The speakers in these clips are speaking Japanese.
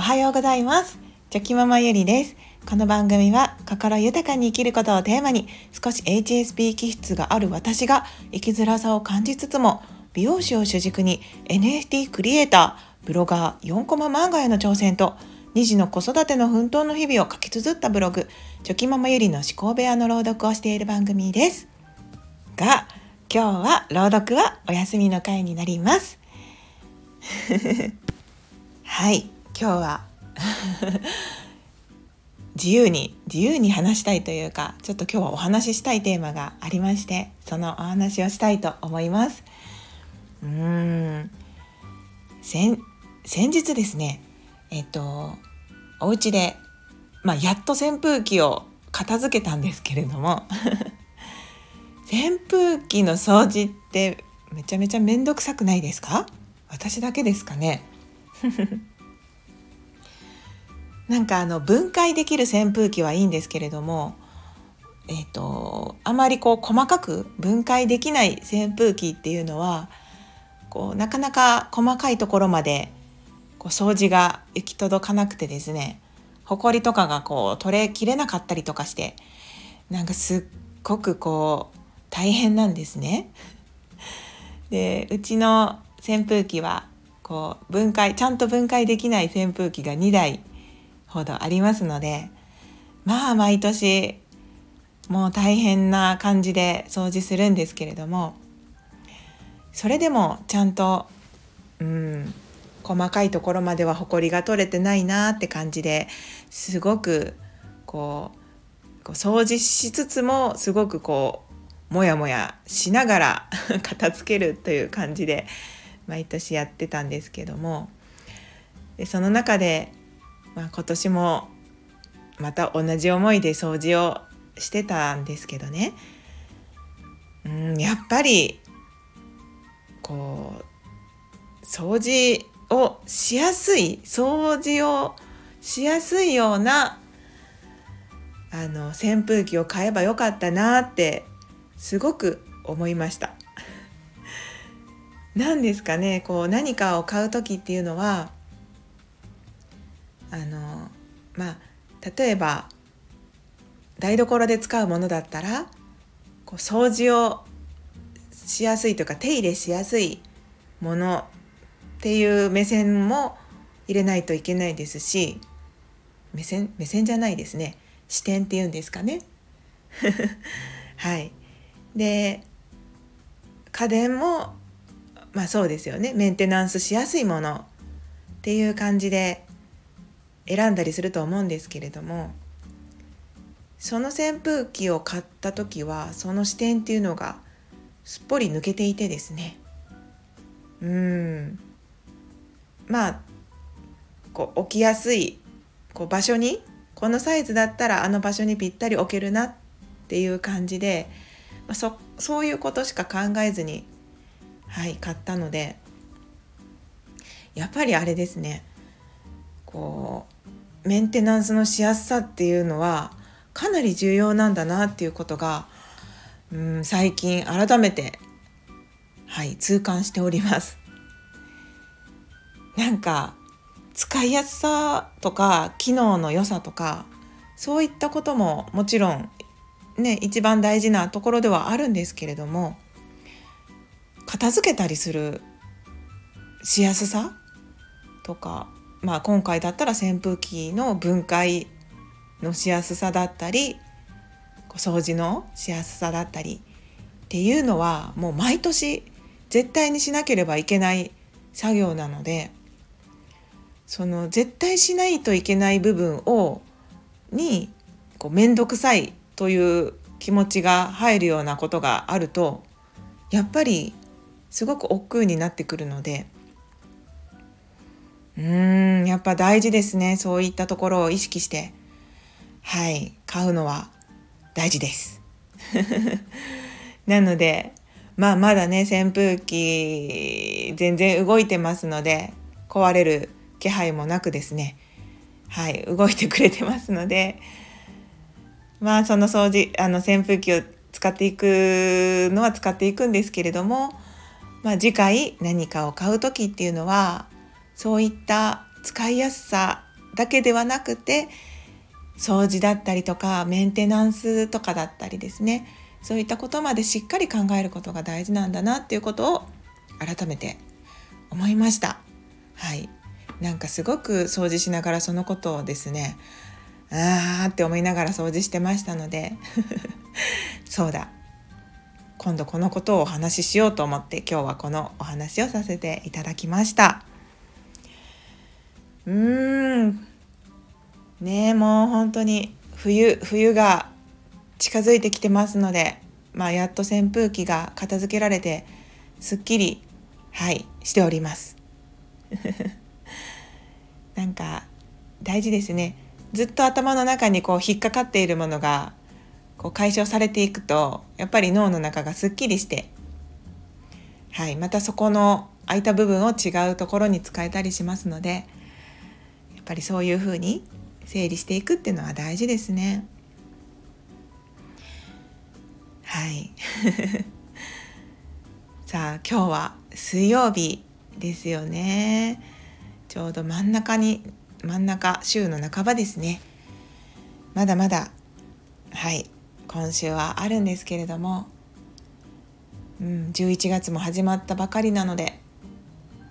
おはようございます。チョキママゆりです。この番組は心豊かに生きることをテーマに少し HSP 気質がある私が生きづらさを感じつつも美容師を主軸に NFT クリエイターブロガー4コマ漫画への挑戦と2児の子育ての奮闘の日々を書き綴ったブログチョキママゆりの思考部屋の朗読をしている番組です。が今日は朗読はお休みの回になります。はい。今日は。自由に自由に話したいというかちょっと今日はお話ししたいテーマがありましてそのお話をしたいと思います。うーん。先先日ですねえっとお家でまあやっと扇風機を片付けたんですけれども 扇風機の掃除ってめちゃめちゃ面倒くさくないですか？私だけですかね？なんかあの分解できる扇風機はいいんですけれどもえーと、あまりこう細かく分解できない扇風機っていうのはこうなかなか細かいところまでこう掃除が行き届かなくてですねほこりとかがこう取れきれなかったりとかしてなんかすっごくこう大変なんですね。でうちの扇風機はこう分解ちゃんと分解できない扇風機が2台ほどありますのでまあ毎年もう大変な感じで掃除するんですけれどもそれでもちゃんとうん細かいところまではほこりが取れてないなって感じですごくこうこう掃除しつつもすごくこうモヤモヤしながら 片付けるという感じで毎年やってたんですけどもでその中でまあ、今年もまた同じ思いで掃除をしてたんですけどねうんやっぱりこう掃除をしやすい掃除をしやすいようなあの扇風機を買えばよかったなってすごく思いました。何ですかねこう何かを買う時っていうのはあのまあ例えば台所で使うものだったらこう掃除をしやすいとか手入れしやすいものっていう目線も入れないといけないですし目線目線じゃないですね。視点っていうんですかね。はい。で家電もまあそうですよね。メンテナンスしやすいものっていう感じで選んだりすると思うんですけれどもその扇風機を買った時はその視点っていうのがすっぽり抜けていてですね。うん。まあこう置きやすいこう場所にこのサイズだったらあの場所にぴったり置けるなっていう感じで、まあ、そそういうことしか考えずにはい買ったのでやっぱりあれですね。こうメンテナンスのしやすさっていうのはかなり重要なんだなっていうことがうん最近改めてはい痛感しております。なんか使いやすさとか機能の良さとかそういったことももちろんね一番大事なところではあるんですけれども片付けたりするしやすさとかまあ、今回だったら扇風機の分解のしやすさだったり掃除のしやすさだったりっていうのはもう毎年絶対にしなければいけない作業なのでその絶対しないといけない部分をにこう面倒くさいという気持ちが入るようなことがあるとやっぱりすごく億劫になってくるのでうーんやっぱ大事ですね。そういったところを意識して。はい。買うのは大事です。なのでまあまだね扇風機全然動いてますので壊れる気配もなくですね。はい。動いてくれてますのでまあその掃除あの扇風機を使っていくのは使っていくんですけれども、まあ、次回何かを買う時っていうのはそういった使いやすさだけではなくて掃除だったりとかメンテナンスとかだったりですね。そういったことまでしっかり考えることが大事なんだなっていうことを改めて思いました。はい。なんかすごく掃除しながらそのことをですねあーって思いながら掃除してましたので。そうだ。今度このことをお話ししようと思って今日はこのお話をさせていただきました。うーん。ねえもう本当に冬冬が近づいてきてますので、まあ、やっと扇風機が片付けられてすっきりはいしております。なんか大事ですね。ずっと頭の中にこう引っかかっているものがこう解消されていくとやっぱり脳の中がすっきりして、はい、またそこの空いた部分を違うところに使えたりしますのでっぱりそういうふうに整理していくっていうのは大事ですね。はい。さあ今日は水曜日ですよね。ちょうど真ん中に真ん中週の半ばですね。まだまだはい今週はあるんですけれども、うん、11月も始まったばかりなので、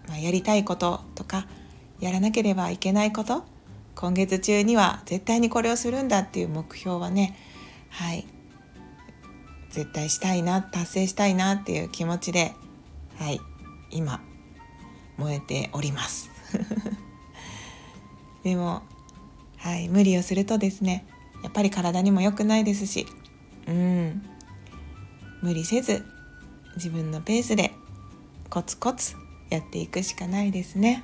まあ、やりたいこととかやらなければいけないこと。今月中には絶対にこれをするんだっていう目標はねはい。絶対したいな達成したいなっていう気持ちではい。今燃えております。でもはい。無理をするとですねやっぱり体にも良くないですしうん。無理せず自分のペースでコツコツやっていくしかないですね。